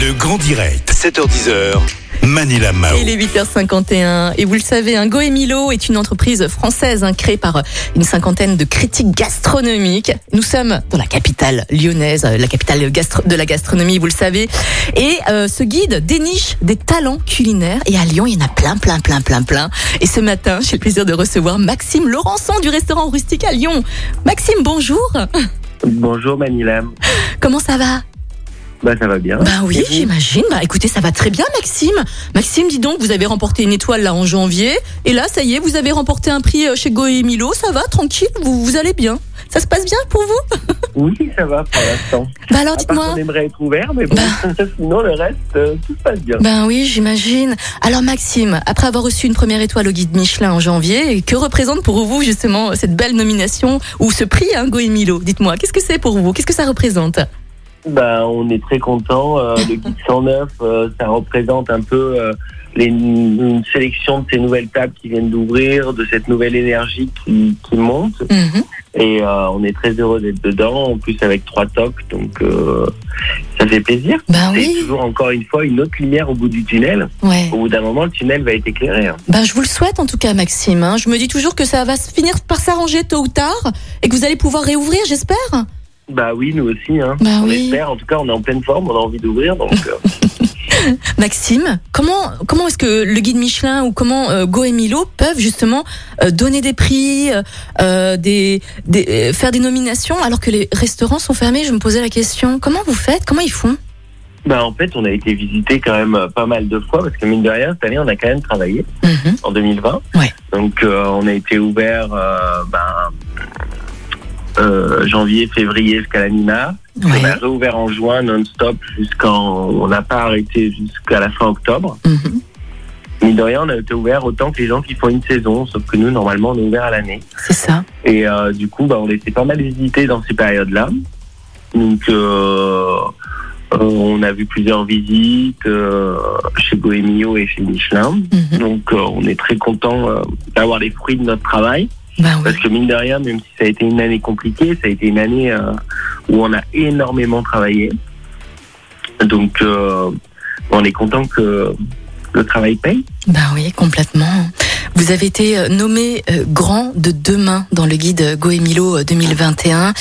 Le grand direct, 7h10h. Manila Mao. Il est 8h51 et vous le savez, un Goemilo est une entreprise française hein, créée par une cinquantaine de critiques gastronomiques. Nous sommes dans la capitale lyonnaise, euh, la capitale gastro- de la gastronomie, vous le savez. Et euh, ce guide déniche des talents culinaires et à Lyon, il y en a plein, plein, plein, plein, plein. Et ce matin, j'ai le plaisir de recevoir Maxime Laurençon du restaurant Rustique à Lyon. Maxime, bonjour. Bonjour Manilam. Comment ça va? Bah ça va bien. Bah oui, Et j'imagine. Bah écoutez, ça va très bien, Maxime. Maxime, dis donc, vous avez remporté une étoile là en janvier. Et là, ça y est, vous avez remporté un prix euh, chez Goemilo. Ça va, tranquille, vous, vous allez bien. Ça se passe bien pour vous? Oui, ça va pour l'instant. Bah alors, dites-moi. qu'on aimerait être ouvert, mais bon, sinon le reste, euh, tout se passe bien. Ben oui, j'imagine. Alors Maxime, après avoir reçu une première étoile au guide Michelin en janvier, que représente pour vous justement cette belle nomination ou ce prix hein, Goemilo Dites-moi, qu'est-ce que c'est pour vous? Qu'est-ce que ça représente? Bah, on est très content. euh, le guide 109, euh, ça représente un peu euh, les, une sélection de ces nouvelles tables qui viennent d'ouvrir, de cette nouvelle énergie qui, qui monte. Mhm. Et euh, on est très heureux d'être dedans, en plus avec trois tocs, donc euh, ça fait plaisir. Ben C'est oui, toujours encore une fois une autre lumière au bout du tunnel. ouais. Au bout d'un moment, le tunnel va être éclairé. hein. Ben, je vous le souhaite en tout cas, Maxime. hein. Je me dis toujours que ça va se finir par s'arranger tôt ou tard et que vous allez pouvoir réouvrir, j'espère. Bah oui, nous aussi. Hein. Bah on oui. espère. En tout cas, on est en pleine forme, on a envie d'ouvrir. Donc, euh, Maxime, comment comment est-ce que le guide Michelin ou comment euh, Goemilo peuvent justement euh, donner des prix, des, des faire des nominations alors que les restaurants sont fermés? Je me posais la question. Comment vous faites? Comment ils font? Bah, en fait, on a été visité quand même pas mal de fois parce que mine de rien, cette année, on a quand même travaillé Mhm. en 2020. Ouais. Donc, euh, on a été ouvert euh, ben, euh, janvier, février jusqu'à la mi-mars. On a Ouais. réouvert en juin non-stop jusqu'en. On n'a pas arrêté jusqu'à la fin octobre. Mhm. Mine de rien, on a été ouvert autant que les gens qui font une saison, sauf que nous, normalement, on est ouvert à l'année. C'est ça. Et euh, du coup, bah, on était pas mal visité dans ces périodes-là. Donc, euh, euh, on a vu plusieurs visites euh, chez Bohémio et chez Michelin. Mhm. Donc, euh, on est très content euh, d'avoir les fruits de notre travail. Oui. Parce que mine de rien, même si ça a été une année compliquée, ça a été une année euh, où on a énormément travaillé. Donc, euh, on est content que le travail paye. Ben oui, complètement. Vous avez été euh, nommé grand de demain dans le guide Goemilo euh, 2021.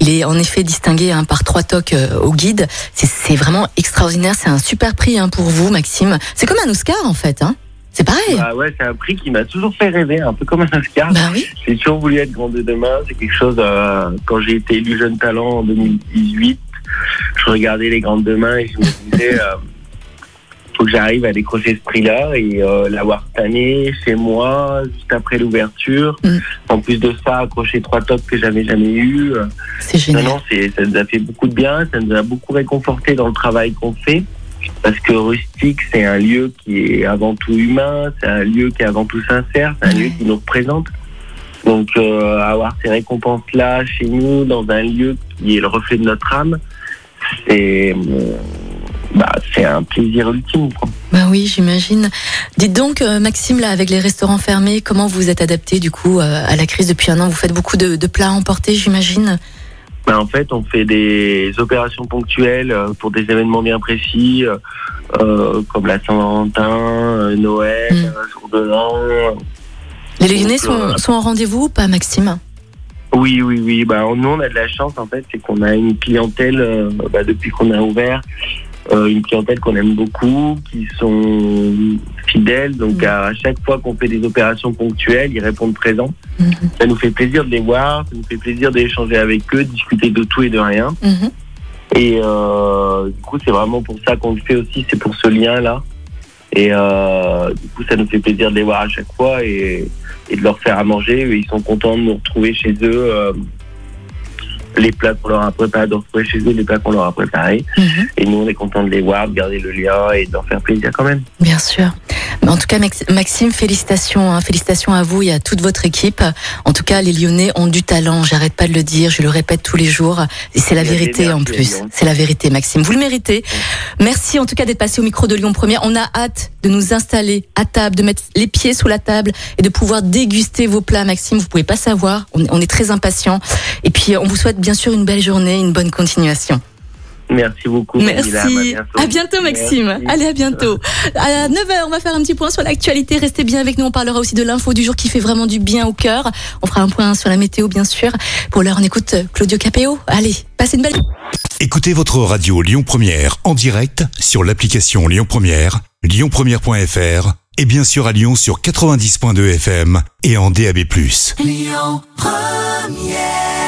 Il est en effet distingué hein, par trois tocs au guide. C'est- C'est vraiment extraordinaire. C'est un super prix hein, pour vous, Maxime. C'est comme un Oscar en fait. Hein c'est pareil. Bah ouais, c'est un prix qui m'a toujours fait rêver, un peu comme un Oscar. Oui. J'ai toujours voulu être grand de demain. C'est quelque chose, euh, quand j'ai été élu jeune talent en 2018, je regardais les grandes demain et je me disais, euh, faut que j'arrive à décrocher ce prix-là et euh, l'avoir cette année chez moi, juste après l'ouverture. Mm. En plus de ça, accrocher trois tops que j'avais jamais eu. C'est Non, génial. non, c'est, ça nous a fait beaucoup de bien, ça nous a beaucoup réconforté dans le travail qu'on fait. Parce que Rustique, c'est un lieu qui est avant tout humain, c'est un lieu qui est avant tout sincère, c'est un lieu qui nous représente. Donc, euh, avoir ces récompenses-là chez nous, dans un lieu qui est le reflet de notre âme, c'est, bah, c'est un plaisir ultime. Quoi. Ben oui, j'imagine. Dites donc, euh, Maxime, là, avec les restaurants fermés, comment vous êtes adapté du coup euh, à la crise depuis un an? Vous faites beaucoup de, de plats emportés, j'imagine. Ben, en fait, on fait des opérations ponctuelles euh, pour des événements bien précis, euh, euh, comme la Saint-Valentin, Noël, Mm. euh, jour de l'an. Les Donc, sont, euh, sont au rendez-vous ou pas, Maxime? Oui, oui, oui. Ben, nous, on a de la chance, en fait, c'est qu'on a une clientèle, euh, bah, depuis qu'on a ouvert, euh, une clientèle qu'on aime beaucoup, qui sont fidèles. Donc, Mm. à chaque fois qu'on fait des opérations ponctuelles, ils répondent présents. Mhm. Ça nous fait plaisir de les voir, ça nous fait plaisir d'échanger avec eux, de discuter de tout et de rien. Mhm. Et euh, du coup, c'est vraiment pour ça qu'on le fait aussi, c'est pour ce lien-là. Et euh, du coup, ça nous fait plaisir de les voir à chaque fois et, et de leur faire à manger. Ils sont contents de nous retrouver chez eux. euh, les plats qu'on leur a préparés, de retrouver chez eux les plats qu'on leur a préparés. Mhm. Et nous, on est contents de les voir, de garder le lien et de leur faire plaisir quand même. Bien sûr. En tout cas, Maxime, félicitations, hein. félicitations à vous et à toute votre équipe. En tout cas, les Lyonnais ont du talent. J'arrête pas de le dire, je le répète tous les jours. Et c'est la vérité en plus. C'est la vérité, Maxime. Vous le méritez. Merci en tout cas d'être passé au micro de Lyon Première. On a hâte de nous installer à table, de mettre les pieds sous la table et de pouvoir déguster vos plats, Maxime. Vous pouvez pas savoir. On est très impatients. Et puis, on vous souhaite bien sûr une belle journée, une bonne continuation. Merci beaucoup. Merci. À bientôt. Maxime. Allez, à bientôt. À 9h, on va faire un petit point sur l'actualité. Restez bien avec nous. On parlera aussi de l'info du jour qui fait vraiment du bien au cœur. On fera un point sur la météo, bien sûr. Pour l'heure, on écoute Claudio Capéo. Allez, passez une belle. Écoutez votre radio Lyon Première en direct sur l'application Lyon Première, lyonpremière.fr et bien sûr à Lyon sur 90.2 FM et en DAB+. Lyon Première